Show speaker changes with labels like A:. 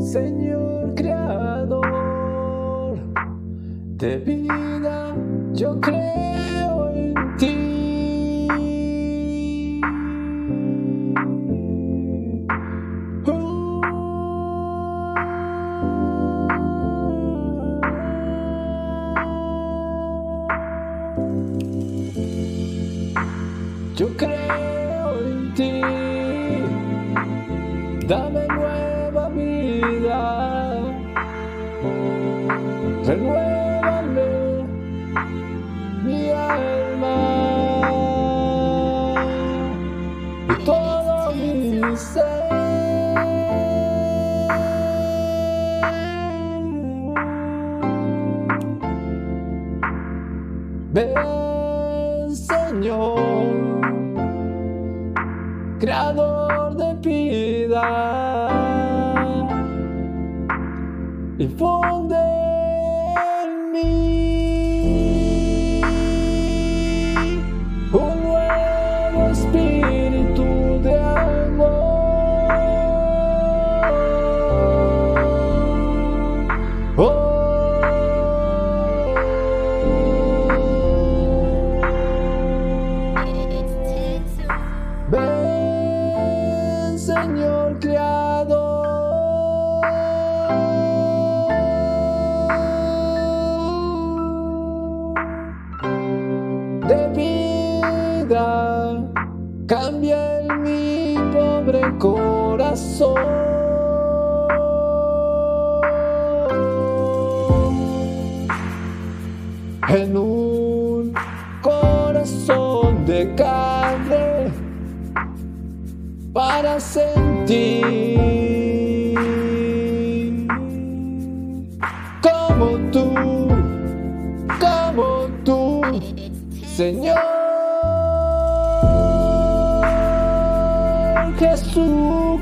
A: Señor Creador de vida, yo creo en ti. Yo creo en ti, dame nueva vida, renuévame mi alma. Y todo mi ser. Ven, Señor, Creador de piedad, infunde en mí un nuevo espíritu de amor. Oh. Ven, Señor Creador cambia en mi pobre corazón. En un corazón de carne para sentir. Como tú, como tú, Señor que o